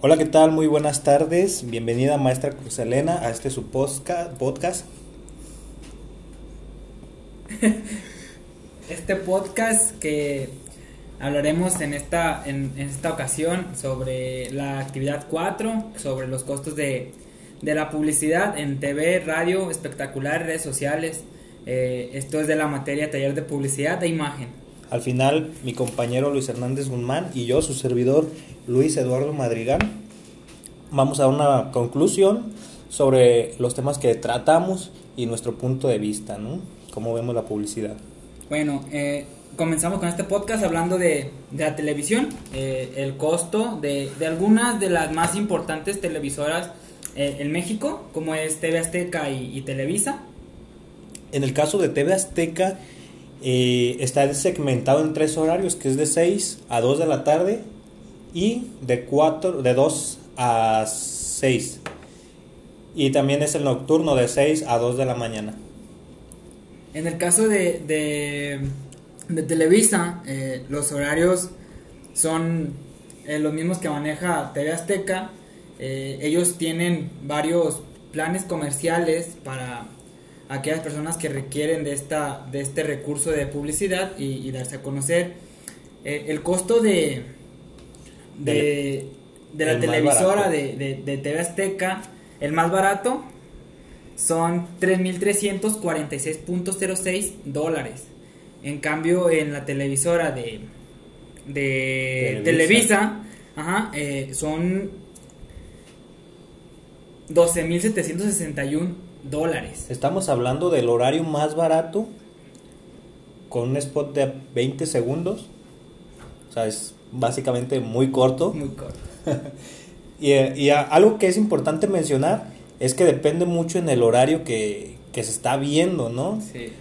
Hola, ¿qué tal? Muy buenas tardes. Bienvenida, maestra Cruz Elena, a este su podcast. Este podcast que hablaremos en esta, en, esta ocasión sobre la actividad 4, sobre los costos de, de la publicidad en TV, radio, espectacular, redes sociales. Eh, esto es de la materia taller de publicidad e imagen. Al final, mi compañero Luis Hernández Guzmán y yo, su servidor Luis Eduardo Madrigal, vamos a una conclusión sobre los temas que tratamos y nuestro punto de vista, ¿no? Cómo vemos la publicidad. Bueno, eh, comenzamos con este podcast hablando de, de la televisión, eh, el costo de, de algunas de las más importantes televisoras eh, en México, como es TV Azteca y, y Televisa. En el caso de TV Azteca, eh, está segmentado en tres horarios, que es de 6 a 2 de la tarde y de, 4, de 2 a 6. Y también es el nocturno de 6 a 2 de la mañana. En el caso de, de, de Televisa, eh, los horarios son eh, los mismos que maneja TV Azteca. Eh, ellos tienen varios planes comerciales para aquellas personas que requieren de, esta, de este recurso de publicidad y, y darse a conocer. Eh, el costo de, de, de la televisora de, de, de TV Azteca, el más barato, son 3.346.06 dólares. En cambio, en la televisora de, de Televisa. Televisa, ajá, eh, son 12.761 dólares. Estamos hablando del horario más barato con un spot de 20 segundos. O sea, es básicamente muy corto. Muy corto. Y, y a- algo que es importante mencionar es que depende mucho en el horario que, que se está viendo, ¿no? Sí.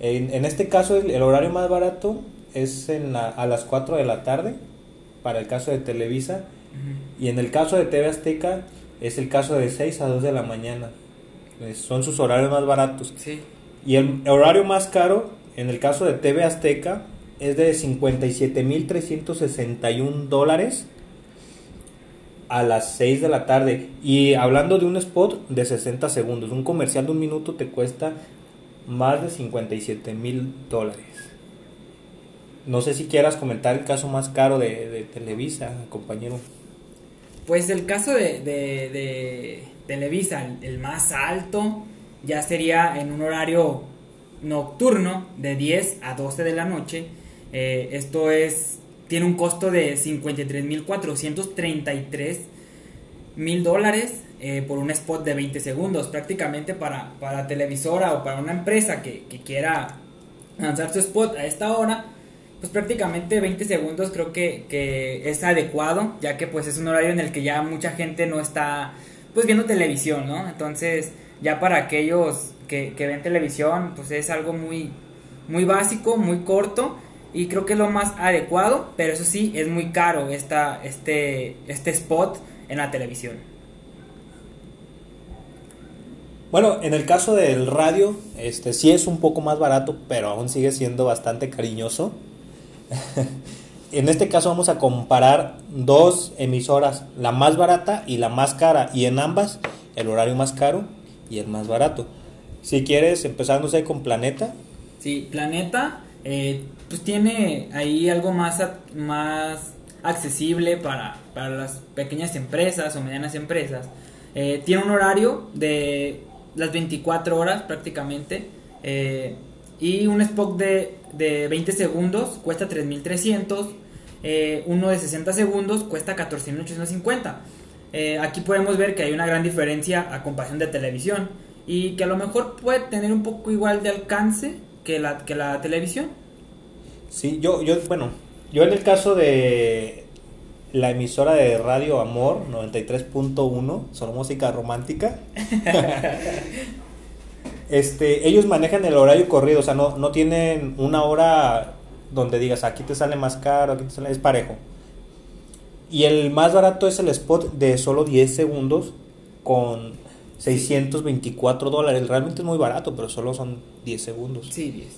En, en este caso, el, el horario más barato es en la- a las 4 de la tarde, para el caso de Televisa. Y en el caso de TV Azteca, es el caso de 6 a 2 de la mañana. Eh, son sus horarios más baratos. Sí. Y el horario más caro, en el caso de TV Azteca, es de 57.361 dólares a las 6 de la tarde. Y hablando de un spot de 60 segundos, un comercial de un minuto te cuesta más de 57 mil dólares. No sé si quieras comentar el caso más caro de, de Televisa, compañero. Pues el caso de, de- de Televisa, el, más alto, ya sería en un horario nocturno de 10 a 12 de la noche. Eh, esto es tiene un costo de 53.433 mil dólares eh, por un spot de 20 segundos. Prácticamente para, para televisora o para una empresa que, que quiera lanzar su spot a esta hora, pues prácticamente 20 segundos creo que, que es adecuado, ya que pues es un horario en el que ya mucha gente no está pues viendo televisión, ¿no? Entonces ya para aquellos que, que ven televisión pues es algo muy, muy básico, muy corto y creo que es lo más adecuado, pero eso sí es muy caro esta, este, este spot en la televisión. Bueno, en el caso del radio, este sí es un poco más barato, pero aún sigue siendo bastante cariñoso. en este caso vamos a comparar dos emisoras, la más barata y la más cara, y en ambas el horario más caro y el más barato. Si quieres, empezando ahí con Planeta, Sí, Planeta, eh, pues tiene ahí algo más, más accesible para, para las pequeñas empresas o medianas empresas. Eh, tiene un horario de las 24 horas prácticamente eh, y un spot de, de 20 segundos cuesta 3.300, eh, uno de 60 segundos cuesta 14.850. Eh, aquí podemos ver que hay una gran diferencia a comparación de televisión y que a lo mejor puede tener un poco igual de alcance que la, que la televisión. Sí, yo, yo, bueno, yo en el caso de la emisora de Radio Amor 93.1, solo música romántica, este, ellos manejan el horario corrido, o sea, no, no tienen una hora donde digas aquí te sale más caro, aquí te sale, es parejo. Y el más barato es el spot de solo 10 segundos con 624 dólares. Realmente es muy barato, pero solo son 10 segundos. Sí, 10.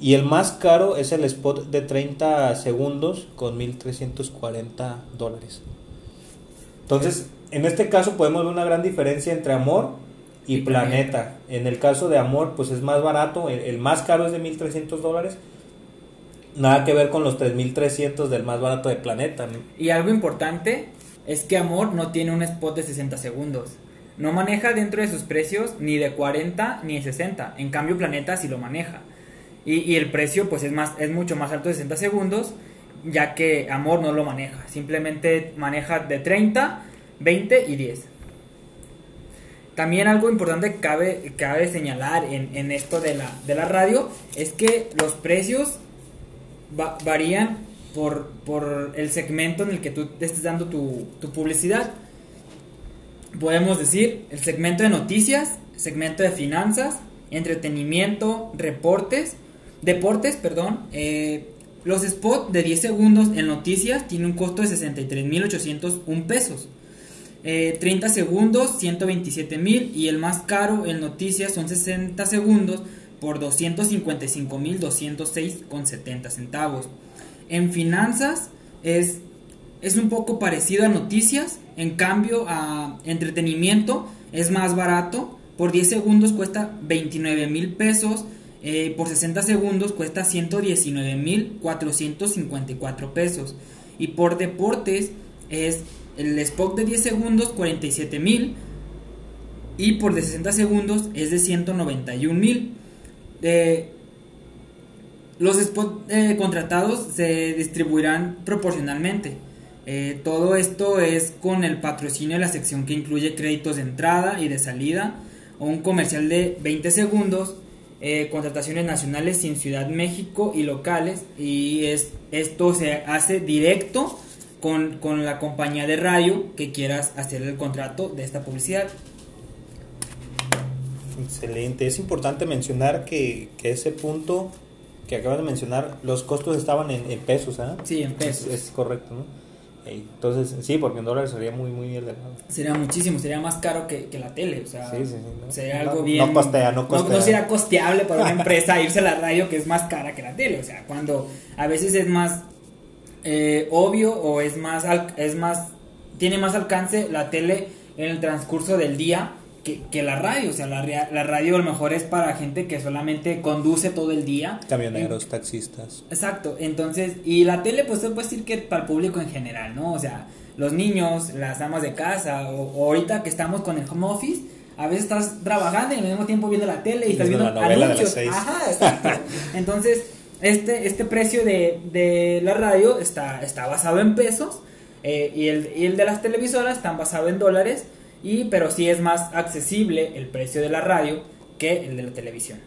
Y el más caro es el spot de 30 segundos con 1340 dólares. Entonces, en este caso podemos ver una gran diferencia entre Amor y, Y Planeta. Planeta. En el caso de Amor, pues es más barato, el, el más caro es de 1.300 dólares. Nada que ver con los 3.300 del más barato de Planeta. Y algo importante es que Amor no tiene un spot de 60 segundos. No maneja dentro de sus precios ni de 40 ni de 60. En cambio Planeta sí lo maneja. Y, y el precio pues es, más, es mucho más alto de 60 segundos, ya que Amor no lo maneja. Simplemente maneja de 30, 20 y 10. También algo importante que cabe, cabe señalar en, en esto de la, de la radio es que los precios va- varían por, por el segmento en el que tú estés dando tu, tu publicidad. Podemos decir el segmento de noticias, segmento de finanzas, entretenimiento, reportes, deportes, perdón. eh, los spots de 10 segundos en noticias tienen un costo de 63.801 pesos. Eh, 30 segundos, 127 mil. Y el más caro en noticias son 60 segundos por 255 mil 206 con 70 centavos. En finanzas es, es un poco parecido a noticias. En cambio, a entretenimiento es más barato. Por 10 segundos cuesta 29 mil pesos. eh, por 60 segundos cuesta 119 mil 454 pesos. Y por deportes es el spot de 10 segundos 47 mil. Y por de 60 segundos es de 191 mil. Los eh, contratados se distribuirán proporcionalmente. Eh, todo esto es con el patrocinio de la sección que incluye créditos de entrada y de salida, un comercial de 20 segundos, eh, contrataciones nacionales en Ciudad México y locales, y es, esto se hace directo con, con la compañía de radio que quieras hacer el contrato de esta publicidad. Excelente. Es importante mencionar que, que ese punto que acabas de mencionar, los costos estaban en, en pesos, ¿ah? Sí, en pesos. Es, es correcto, ¿no? Entonces, sí, porque en dólares sería muy, muy elevado. Sería muchísimo, sería más caro que, que la tele, o sea, Sí, sí, sí, ¿no? sería No- algo no bien... costea, no costea. No, sería costeable para una empresa irse a la radio que es más cara que la tele, o sea, cuando a veces es más eh, obvio o es más, es más, tiene más alcance la tele en el transcurso del día que, que la radio, o sea, la, la radio a lo mejor es para gente que solamente conduce todo el día. Camioneros, taxistas. Exacto, entonces, y la tele, pues se puede decir que para el público en general, ¿no? O sea, los niños, las amas de casa, o, o ahorita que estamos con el home office, a veces estás trabajando y al mismo tiempo viendo la tele y estás Viendo anuncios. Ajá, exacto. Entonces, este, este precio de, de la radio está, está basado en pesos eh, y, el, y el de las televisoras están basado en dólares, y, pero sí es más accesible el precio de la radio que el de la televisión.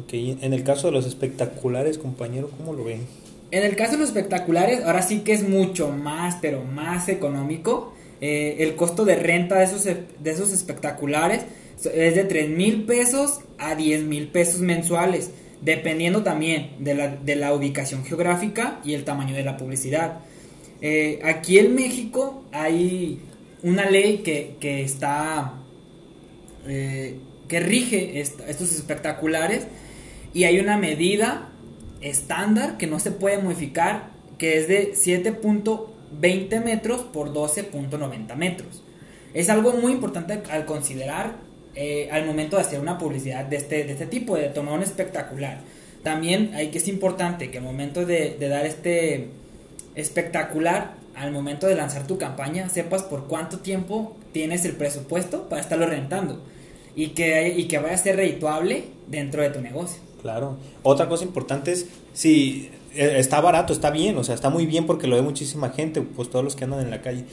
Ok, En el caso de los espectaculares, compañero, ¿cómo lo ven? En el caso de los espectaculares, ahora sí que es mucho más, pero más económico. Eh, el costo de renta de esos, de esos espectaculares es de 3 mil pesos a 10 mil pesos mensuales, dependiendo también de la, de la ubicación geográfica y el tamaño de la publicidad. Eh, aquí en México hay una ley que, que está eh, que rige est- estos espectaculares y hay una medida estándar que no se puede modificar que es de 7.20 metros por 12.90 metros. Es algo muy importante al considerar eh, al momento de hacer una publicidad de este, de este tipo, de tomar un espectacular. También hay que es importante que al momento de, de dar este espectacular, al momento de lanzar tu campaña, sepas por cuánto tiempo tienes el presupuesto para estarlo rentando y que, y que vaya a ser redituable dentro de tu negocio. Claro. Otra cosa importante es si eh, está barato, está bien, o sea, está muy bien porque lo ve muchísima gente, pues todos los que andan en la calle.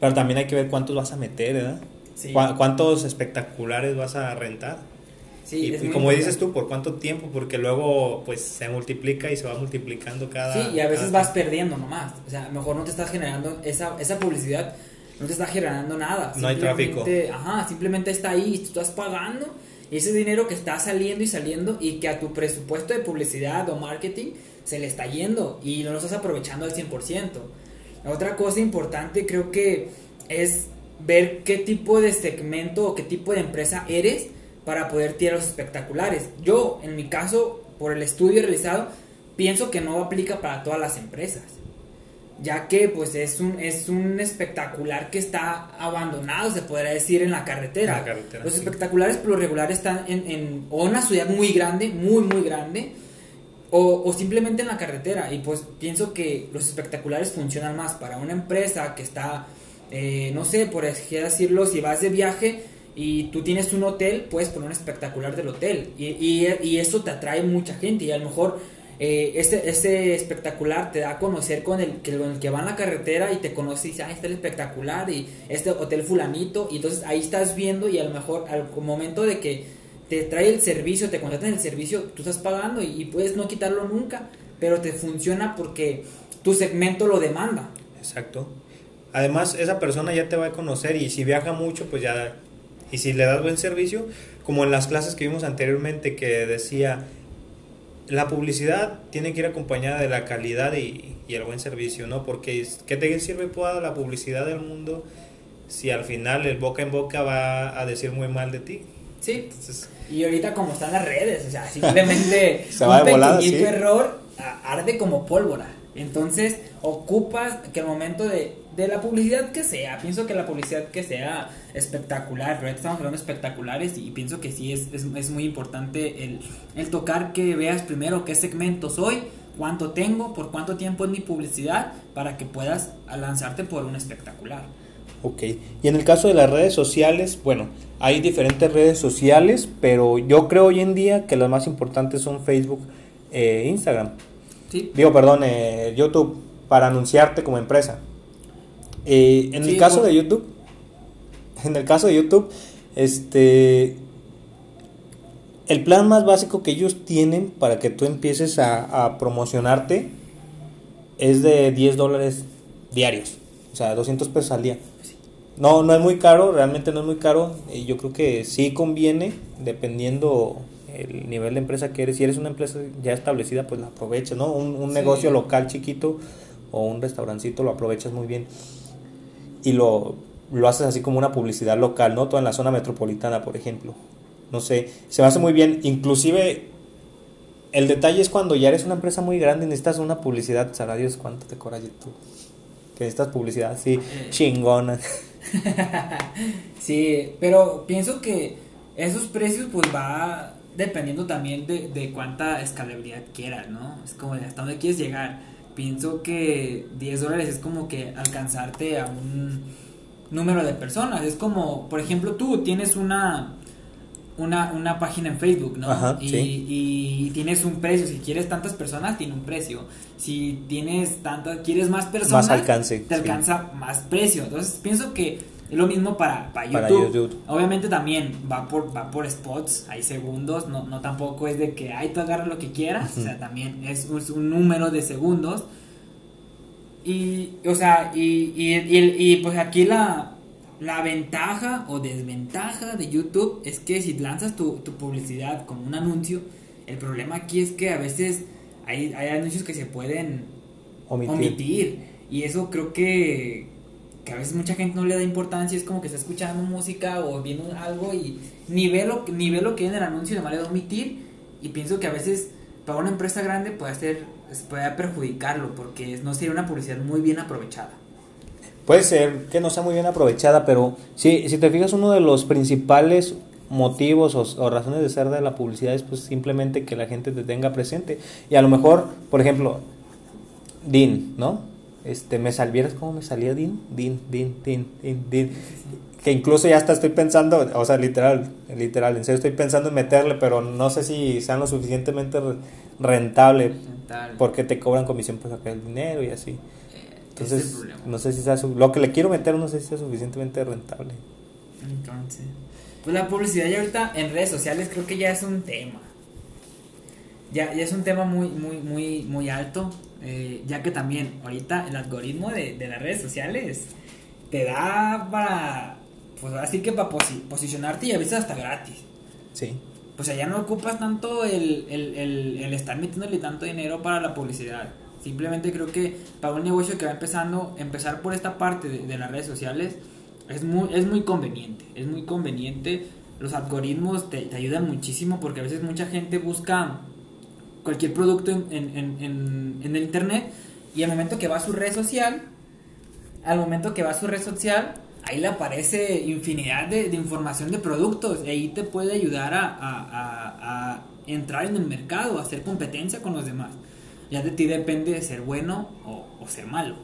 Pero también hay que ver cuántos vas a meter, ¿verdad? Sí. Cu- ¿Cuántos espectaculares vas a rentar? Sí, y y como dices tú, ¿por cuánto tiempo? Porque luego pues se multiplica y se va multiplicando cada... Sí, y a veces vas perdiendo nomás. O sea, mejor no te estás generando esa, esa publicidad, no te está generando nada. No hay tráfico. Ajá, simplemente está ahí y tú estás pagando ese dinero que está saliendo y saliendo y que a tu presupuesto de publicidad o marketing se le está yendo y no lo estás aprovechando al 100%. La otra cosa importante creo que es ver qué tipo de segmento o qué tipo de empresa eres para poder tirar los espectaculares. Yo, en mi caso, por el estudio realizado, pienso que no aplica para todas las empresas. ya que pues es un, es un espectacular que está abandonado, se podría decir, en la carretera. En la carretera, Los sí. espectaculares por lo regular están en, en o una ciudad muy grande, muy, muy grande, o, o simplemente en la carretera. Y pues pienso que los espectaculares funcionan más para una empresa que está, eh, no sé, por así decirlo, si vas de viaje y tú tienes un hotel, puedes poner un espectacular del hotel. Y, y, y eso te atrae mucha gente. Y a lo mejor eh, ese, ese espectacular te da a conocer con el, que, con el que va en la carretera y te conoce y dice, ah, está el espectacular y este hotel fulanito. Y entonces ahí estás viendo y a lo mejor al momento de que te trae el servicio, te contratan el servicio, tú estás pagando y, y puedes no quitarlo nunca, pero te funciona porque tu segmento lo demanda. Exacto. Además, esa persona ya te va a conocer y si viaja mucho, pues ya... Y si le das buen servicio, como en las clases que vimos anteriormente que decía, la publicidad tiene que ir acompañada de la calidad y, y el buen servicio, ¿no? Porque ¿qué te sirve toda la publicidad del mundo si al final el boca en boca va a decir muy mal de ti? Sí, Entonces, Y ahorita como están las redes, o sea, simplemente Se va un volada, pequeñito sí. error arde como pólvora. Entonces, ocupas que el momento de, de la publicidad que sea, pienso que la publicidad que sea espectacular, ahorita estamos hablando de espectaculares y pienso que sí es, es, es muy importante el, el tocar que veas primero qué segmento soy, cuánto tengo, por cuánto tiempo es mi publicidad, para que puedas lanzarte por un espectacular. Ok, y en el caso de las redes sociales, bueno, hay diferentes redes sociales, pero yo creo hoy en día que las más importantes son Facebook e Instagram. ¿Sí? Digo, perdón, eh, YouTube, para anunciarte como empresa. Eh, en Sí, el caso de YouTube, en el caso de YouTube, este, el plan más básico que ellos tienen para que tú empieces a, a promocionarte es de 10 dólares diarios, o sea, 200 pesos al día. No, no es muy caro, realmente no es muy caro. y yo creo que sí conviene, dependiendo el nivel de empresa que eres. Si eres una empresa ya establecida, pues la aprovechas, ¿no? Un, un Sí. negocio local chiquito o un restaurancito lo aprovechas muy bien. Y lo, lo haces así como una publicidad local, ¿no? Toda en la zona metropolitana, por ejemplo. No sé, se me hace muy bien. Inclusive, el detalle es cuando ya eres una empresa muy grande y necesitas una publicidad. Sabrá Dios cuánto te cobra YouTube. Que necesitas publicidad así, chingona. Sí, pero pienso que esos precios pues va dependiendo también de, de cuánta escalabilidad quieras, ¿no? Es como de hasta dónde quieres llegar. Pienso que 10 dólares es como que alcanzarte a un número de personas. Es como, por ejemplo, tú tienes una una, una página en Facebook, ¿no? Ajá, y, sí. y tienes un precio. Si quieres tantas personas, tiene un precio. Si tienes tantas, quieres más personas, alcance, te sí. alcanza más precio. Entonces pienso que es lo mismo para, para YouTube. Para YouTube. Obviamente también va por, va por spots, hay segundos, no, no tampoco es de que ahí tú agarras lo que quieras, o sea, también es, es un número de segundos. Y, o sea, y, y, y- y, pues aquí la, la ventaja o desventaja de YouTube es que si lanzas tu, tu publicidad como un anuncio, el problema aquí es que a veces hay, hay anuncios que se pueden Omitir. omitir. Y eso creo que, que a veces mucha gente no le da importancia. Es como que está escuchando música o viendo algo y ni ve lo, ni ve lo que en el anuncio además le da omitir. Y pienso que a veces para una empresa grande puede, hacer, puede perjudicarlo porque no sería una publicidad muy bien aprovechada. Puede ser que no sea muy bien aprovechada, pero sí, si te fijas, uno de los principales motivos o, o razones de ser de la publicidad es pues simplemente que la gente te tenga presente. Y a lo mejor, por ejemplo, Din, ¿no? Este, me sal, ¿vieras cómo me salía Din? Din, Din, Din, Din, Din. Que incluso ya hasta estoy pensando, o sea, literal, literal, en serio estoy pensando en meterle, pero no sé si sean lo suficientemente re- rentable porque te cobran comisión por sacar el dinero y así. Eh, Entonces, no sé si sea lo que le quiero meter, no sé si sea suficientemente rentable. Entonces, pues la publicidad ya ahorita en redes sociales creo que ya es un tema. Ya, ya es un tema muy, muy, muy, muy alto. Eh, ya que también ahorita el algoritmo de, de las redes sociales te da para, pues así que para posi- posicionarte y a veces hasta gratis. Sí. O sea, ya no ocupas tanto el, el, el, el estar metiéndole tanto dinero para la publicidad. Simplemente creo que para un negocio que va empezando, empezar por esta parte de, de las redes sociales es muy, es muy conveniente. Es muy conveniente. Los algoritmos te, te ayudan muchísimo porque a veces mucha gente busca cualquier producto en, en, en, en- el internet y al momento que va a su red social, al momento que va a su red social, ahí le aparece infinidad de, información de productos y ahí te puede ayudar a, entrar en el mercado, a hacer competencia con los demás. Ya de ti depende de ser bueno o, o ser malo,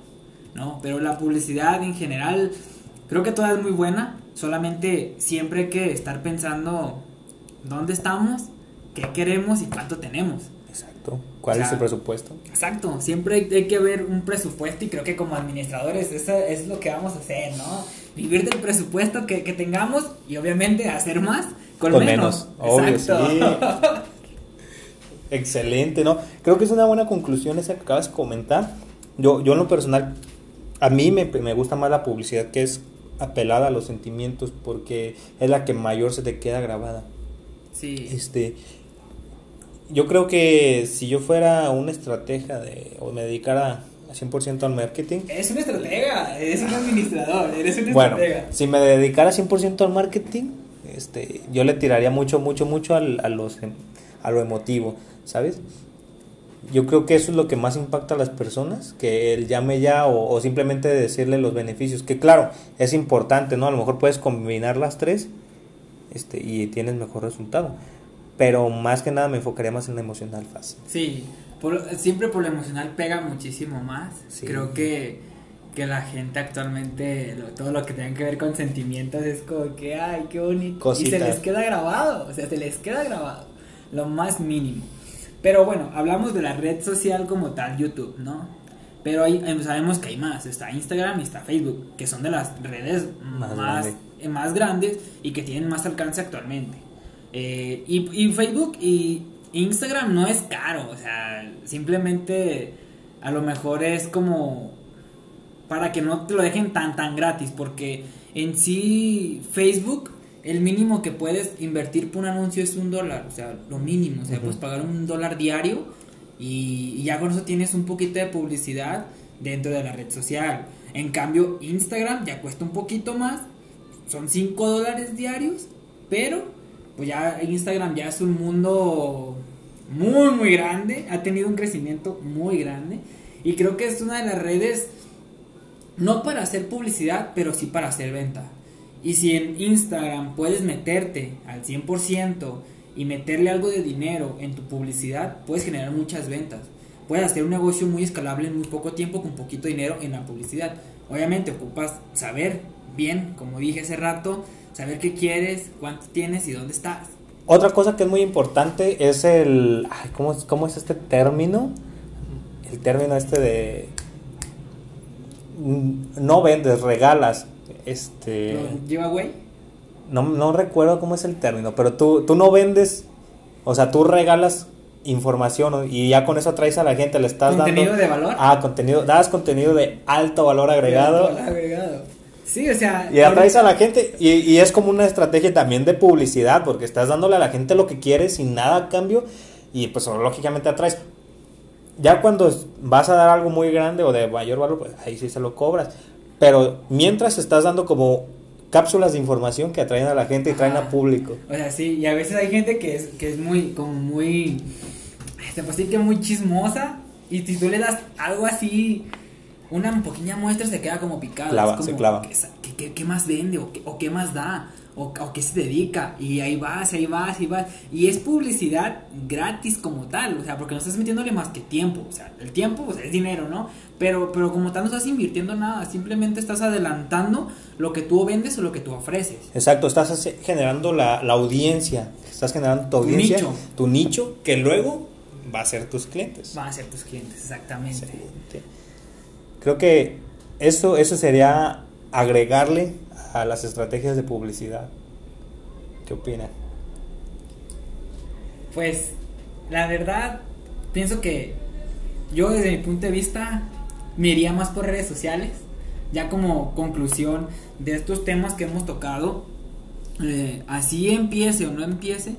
¿no? Pero la publicidad en general, creo que toda es muy buena, solamente siempre hay que estar pensando dónde estamos, qué queremos y cuánto tenemos. Exacto. ¿Cuál es el presupuesto? Exacto. Siempre hay, que ver un presupuesto y creo que como administradores eso es lo que vamos a hacer, ¿no? Vivir del presupuesto que, tengamos y obviamente hacer más con, menos. Excelente, ¿no? Creo que es una buena conclusión esa que acabas de comentar. Yo, yo en lo personal, a mí me, me gusta más la publicidad que es apelada a los sentimientos porque es la que mayor se te queda grabada. Sí. Este, yo creo que si yo fuera una estratega de, o me dedicara 100% al marketing. Es un estratega, eres un administrador, eres un bueno, Si me dedicara 100% al marketing, este, yo le tiraría mucho, mucho, mucho al, a, los, a lo emotivo, ¿sabes? Yo creo que eso es lo que más impacta a las personas, que él llame ya o, o simplemente decirle los beneficios, que claro, es importante, ¿no? A lo mejor puedes combinar las tres este, y tienes mejor resultado pero más que nada me enfocaría más en lo emocional fácil. Sí, siempre por lo emocional pega muchísimo más. Creo que, que la gente actualmente, todo lo que tenga que ver con sentimientos es como que, ay, qué bonito. Y se les queda grabado, o sea, se les queda grabado, lo más mínimo. Pero bueno, hablamos de la red social como tal, YouTube, ¿no? Pero ahí em, sabemos que hay más, está Instagram y está Facebook, que son de las redes más, más grandes y que tienen más alcance actualmente. Eh, y, Facebook y Instagram no es caro, o sea, simplemente a lo mejor es como para que no te lo dejen tan tan gratis, porque en sí Facebook el mínimo que puedes invertir por un anuncio es un dólar, o sea, lo mínimo, o sea, puedes pagar un dólar diario y, y, ya con eso tienes un poquito de publicidad dentro de la red social. En cambio, Instagram ya cuesta un poquito más, son 5 dólares diarios, pero pues ya Instagram ya es un mundo muy, muy grande, ha tenido un crecimiento muy grande y creo que es una de las redes, no para hacer publicidad, pero sí para hacer venta. Y si en Instagram puedes meterte al 100% y meterle algo de dinero en tu publicidad, puedes generar muchas ventas. Puedes hacer un negocio muy escalable en muy poco tiempo con poquito dinero en la publicidad. Obviamente ocupas saber bien, como dije hace rato, saber qué quieres, cuánto tienes y dónde estás. Otra cosa que es muy importante es el... Ay, ¿cómo, ¿Cómo es este término? El término este de... No vendes, regalas. Este... ¿Giveaway? No, no recuerdo cómo es el término, pero tú, tú no vendes, o sea, tú regalas información y ya con eso traes a la gente, le estás dando... ¿Contenido de valor? Ah, contenido, das contenido de alto valor agregado. alto valor agregado Sí, o sea. Y atraes a la gente. Y, es como una estrategia también de publicidad, porque estás dándole a la gente lo que quiere sin nada a cambio. Y pues lógicamente atraes. Ya cuando vas a dar algo muy grande o de mayor valor, pues ahí sí se lo cobras. Pero mientras estás dando como cápsulas de información que atraen a la gente y traen a público. O sea, sí, y a veces hay gente que es, que es muy, como muy, se puede decir que muy chismosa, y si tú le das algo así una pequeña muestra se queda como picada. Clava, como, se clava. ¿qué, más vende? ¿O qué, o qué más da? O, o, qué se dedica? Y ahí vas, ahí vas, ahí vas. Y es publicidad gratis como tal. O sea, porque no estás metiéndole más que tiempo. O sea, el tiempo pues, es dinero, ¿no? Pero, pero como tal no estás invirtiendo nada. Simplemente estás adelantando lo que tú vendes o lo que tú ofreces. Exacto, estás generando la, la audiencia. Estás generando tu audiencia. Tu nicho. Tu nicho que luego va a ser tus clientes. Va a ser tus clientes, exactamente. Creo que eso, eso sería agregarle a las estrategias de publicidad. ¿Qué opina? Pues la verdad, pienso que yo desde mi punto de vista me iría más por redes sociales. Ya como conclusión de estos temas que hemos tocado, eh, así empiece o no empiece,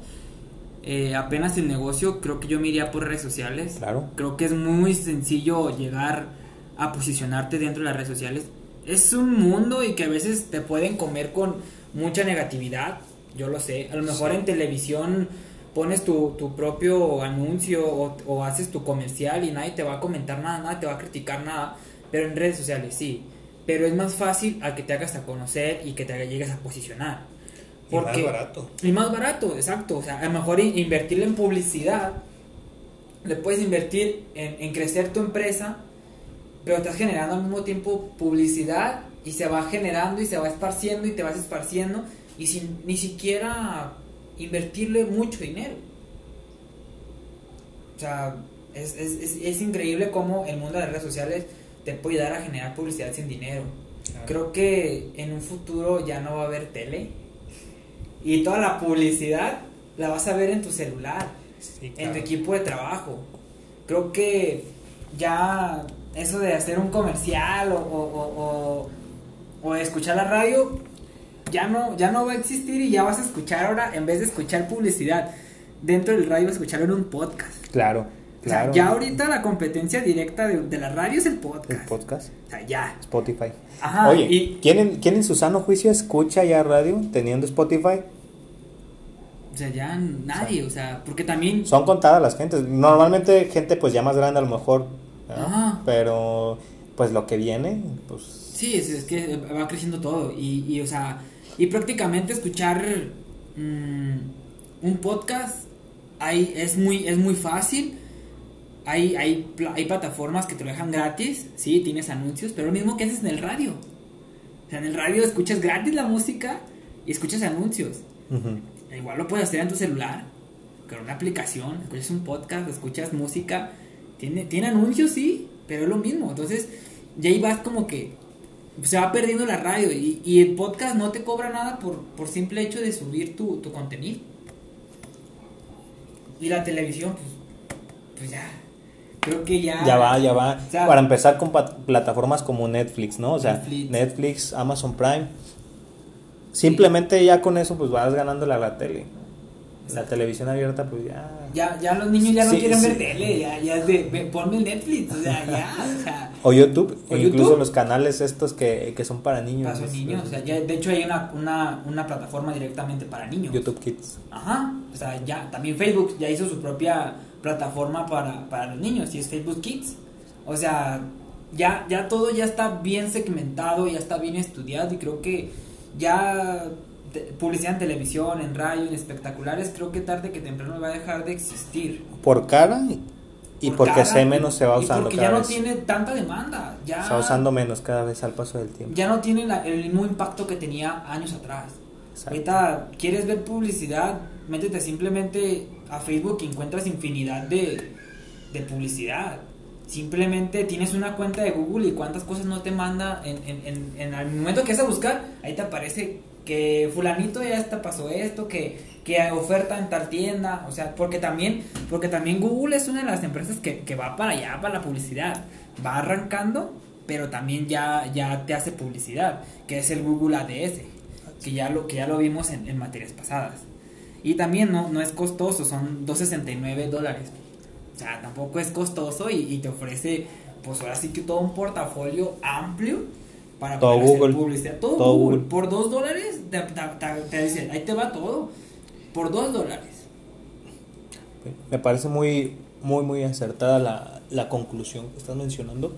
eh, apenas el negocio, creo que yo me iría por redes sociales. Claro. Creo que es muy sencillo llegar a posicionarte dentro de las redes sociales. Es un mundo y que a veces te pueden comer con mucha negatividad, yo lo sé. A lo mejor en televisión pones tu, tu propio anuncio o, o haces tu comercial y nadie te va a comentar nada, nadie te va a criticar nada, pero en redes sociales sí. Pero es más fácil a que te hagas a conocer y que te llegues a posicionar. Y más barato. Y más barato, exacto. O sea, a lo mejor in- invertirle en publicidad, le puedes invertir en, en crecer tu empresa, pero estás generando al mismo tiempo publicidad y se va generando y se va esparciendo y te vas esparciendo y sin ni siquiera invertirle mucho dinero. O sea, es, es, es, es increíble cómo el mundo de las redes sociales te puede ayudar a generar publicidad sin dinero. Claro. Creo que en un futuro ya no va a haber tele y toda la publicidad la vas a ver en tu celular, Sí, en tu equipo de trabajo. Creo que ya eso de hacer un comercial o, o, o, o- o escuchar la radio ya no, ya no va a existir y ya vas a escuchar ahora, en vez de escuchar publicidad dentro del radio, escucharlo en un podcast. Claro, O sea, claro. ya ahorita la competencia directa de, de la radio es el podcast. El podcast, O sea, ya. Spotify. Ajá, Oye, y- ¿quién, en, quién en su sano juicio escucha ya radio teniendo Spotify? O sea, ya nadie, o sea, porque también... Son contadas las gentes. Normalmente gente pues ya más grande a lo mejor. Pero pues lo que viene, pues... Sí, es, es que va creciendo todo. Y, y, o sea, y prácticamente escuchar mm, un podcast hay, es, muy, es muy fácil. Hay, hay, hay plataformas que te lo dejan gratis, sí, tienes anuncios, pero lo mismo que haces en el radio. O sea, en el radio escuchas gratis la música y escuchas anuncios. Igual lo puedes hacer en tu celular, con una aplicación, escuchas un podcast, escuchas música, tiene, tiene anuncios, sí, pero es lo mismo. Entonces, ya ahí vas como que se va perdiendo la radio y, y el podcast no te cobra nada por, por simple hecho de subir tu, tu contenido. Y la televisión, pues, pues ya, creo que ya... Ya va, ya va. O sea, Para empezar con plataformas como Netflix, ¿no? O sea, Netflix. Netflix, Amazon Prime. Simplemente ya con eso pues vas ganándole a la tele. La televisión abierta pues ya... Ya, ya los niños ya no Sí, quieren sí. ver tele, ya, ya es de, ve, ponme el Netflix, o sea, ya, o sea... O YouTube, O incluso YouTube. los canales estos que, que son para niños. Para los Es- niños, o sea, ya, de hecho hay una, una, una plataforma directamente para niños. YouTube Kids. Ajá, o sea, ya, también Facebook ya hizo su propia plataforma para, para los niños, y es Facebook Kids. O sea, ya, ya todo ya está bien segmentado, ya está bien estudiado, y creo que ya publicidad en televisión, en radio, en espectaculares, creo que tarde que temprano va a dejar de existir. Por cara y Por porque se menos se va y usando porque cada ya no tiene tanta demanda, ya... Se va usando menos cada vez al paso del tiempo. ya no tiene la- el mismo impacto que tenía años atrás. Exacto. Ahorita quieres ver publicidad, métete simplemente a Facebook y encuentras infinidad de, de publicidad. Simplemente tienes una cuenta de Google y cuántas cosas no te manda en, en, en, en el momento que vas a buscar, ahí te aparece que fulanito ya pasó esto, que, que oferta en tal tienda, o sea, porque también, porque también Google es una de las empresas que, que va para allá, para la publicidad, va arrancando, pero también ya, ya te hace publicidad, que es el Google ADS, que ya lo, que ya lo vimos en, en materias pasadas. Y también no, no es costoso, son 2.69 dólares. O sea, tampoco es costoso y, y te ofrece, pues ahora sí que todo un portafolio amplio para Todo Google. publicidad. Todo, Todo Google. Google. Por 2 dólares te, te, te- te dicen, ahí te va todo. Por 2 dólares. Me parece muy, muy, muy acertada la, la conclusión que estás mencionando.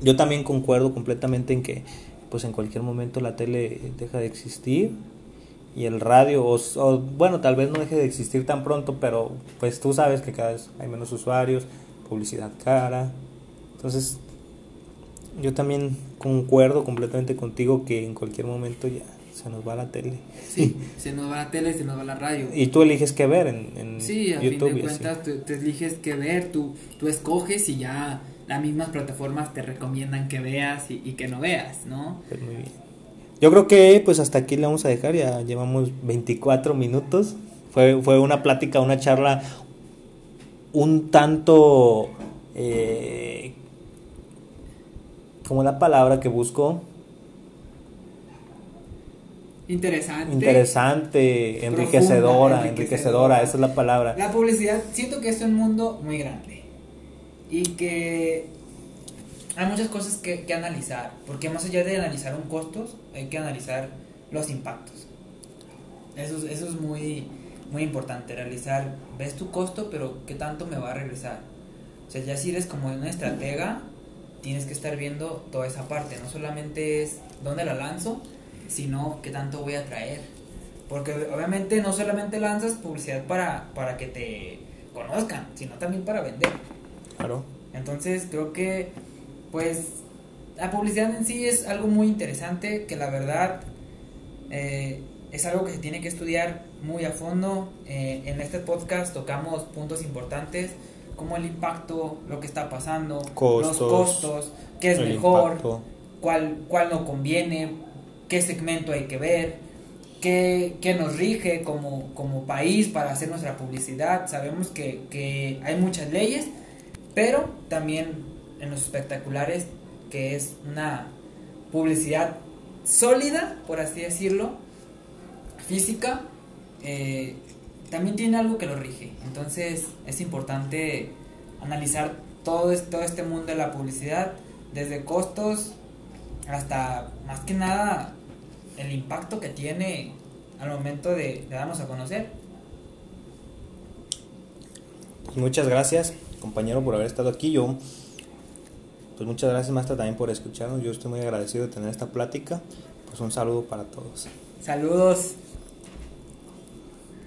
Yo también concuerdo completamente en que, pues en cualquier momento la tele deja de existir y el radio, o, o, bueno, tal vez no deje de existir tan pronto, pero pues tú sabes que cada vez hay menos usuarios, publicidad cara. Entonces, yo también concuerdo completamente contigo que en cualquier momento ya se nos va la tele. Sí, se nos va la tele, se nos va la radio. Y tú eliges qué ver en, en Sí, a YouTube. fin de cuentas, tú, tú eliges qué ver, tú, tú escoges y ya las mismas plataformas te recomiendan que veas y, y que no veas, ¿no? Pues muy bien. Yo creo que pues hasta aquí le vamos a dejar, ya llevamos 24 minutos. Fue, fue una plática, una charla un tanto... Eh, como la palabra que busco, Interesante. interesante, enriquecedora, enriquecedora, esa es la palabra. La publicidad, siento que es un mundo muy grande y que hay muchas cosas que, que analizar, porque más allá de analizar un costos, hay que analizar los impactos. Eso, es- eso es muy, muy importante, realizar, ves tu costo, pero qué tanto me va a regresar. O sea, ya si eres como una estratega, tienes que estar viendo toda esa parte, no solamente es dónde la lanzo, sino qué tanto voy a traer. Porque obviamente no solamente lanzas publicidad para, para que te conozcan, sino también para vender. Claro. Entonces creo que pues la publicidad en sí es algo muy interesante que la verdad eh, es algo que se tiene que estudiar muy a fondo. Eh, en este podcast tocamos puntos importantes como el impacto, lo que está pasando, Costos, los costos, qué es mejor, impacto. cuál, cuál no conviene, qué segmento hay que ver, qué, qué nos rige como, como país para hacer nuestra publicidad. Sabemos que, que hay muchas leyes, pero también en los espectaculares, que es una publicidad sólida, por así decirlo, física, eh, también tiene algo que lo rige. Entonces es importante analizar todo, es- todo este mundo de la publicidad, desde costos hasta más que nada el impacto que tiene al momento de, de darnos a conocer. Muchas gracias, compañero, por haber estado aquí. Yo, pues muchas gracias, maestra, también por escucharnos. Yo estoy muy agradecido de tener esta plática. Pues un saludo para todos. Saludos.